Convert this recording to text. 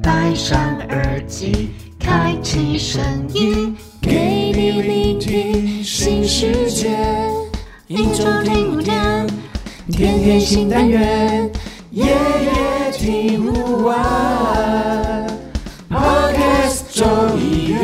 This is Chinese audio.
戴上耳机，开启声音，给你聆听新世界。一周听五天，天天新单元，夜夜听不完。Podcast 周一